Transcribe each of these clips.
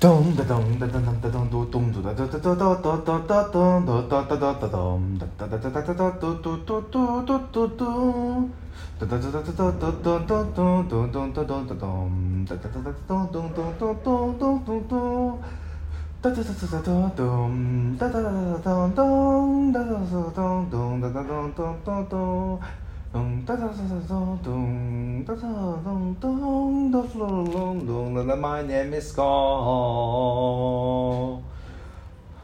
ドンダドンダダダダドンドドンドダダダダダダダダドンダダダダダドンダダダダダダダドドドドドドドダダダダダダダダダドンドンドンドンドドンダダダダダドンドンドンドンドンドンドンドンダダダダダダドンダダダダダドンダダダダダドンダダダダダドン Dum da da da da dum da da dum dum da dum dum dum my name is Carl.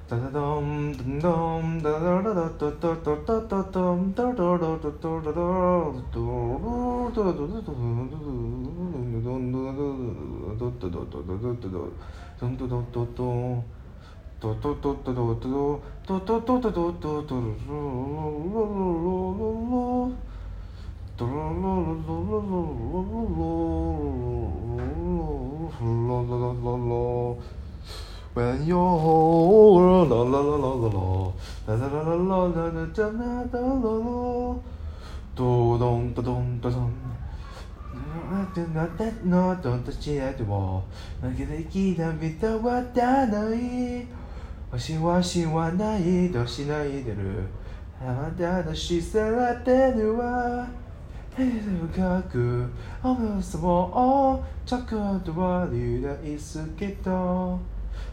Da da dum dum dum da da da da da da da da da dum da da da da da da da da da da da ドロロロロロロロロロロロロロロ When you're old, la la la la la la, la la la la la la la la la la la la. Do don do don do don. I do not that no don't touch at all. 泣きできた人はだないわしわしはないとしないでるあなたのしさらてるわ深く思うそもちょっとは理大好きと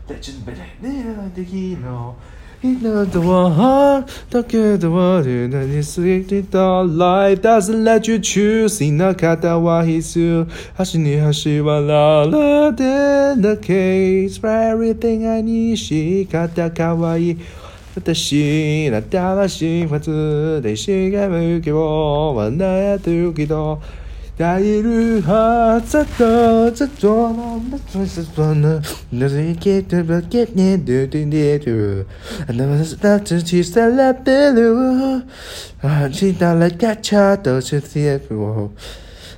で準備でねできのいなとはだけどは理大に過ぎた Life doesn't let you choose いな方は必須橋に橋はららで The case for everything I need 仕方かわいい 私新しは発でしがむけを笑えてるけど。大イルハザトザトのバツザトの。なぜけてばけねドゥドゥデゥドゥあなまさたつちさらべる。あちたらかちゃとしつやくを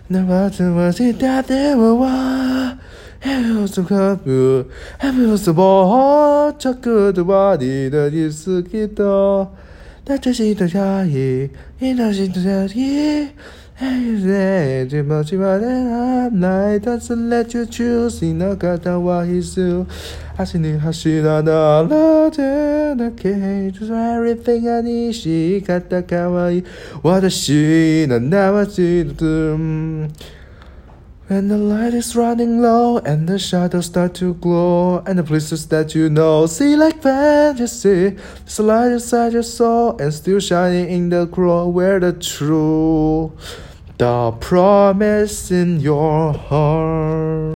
なまつましだでわわ。 헤어진 가부 헤어서 뭐 자꾸 두 마디는 익숙했다 나 자신도 야이 이 당신도 야이 헤어지지 마지막에 나의 단순 let you choose 이나가다와 희수 하시는 하시나 나라데 나게 해줘서 everything I need 시가다 가와이 와다시 난 나와지도 음 when the light is running low and the shadows start to glow and the places that you know see like fantasy, a light inside your soul and still shining in the glow where the true, the promise in your heart.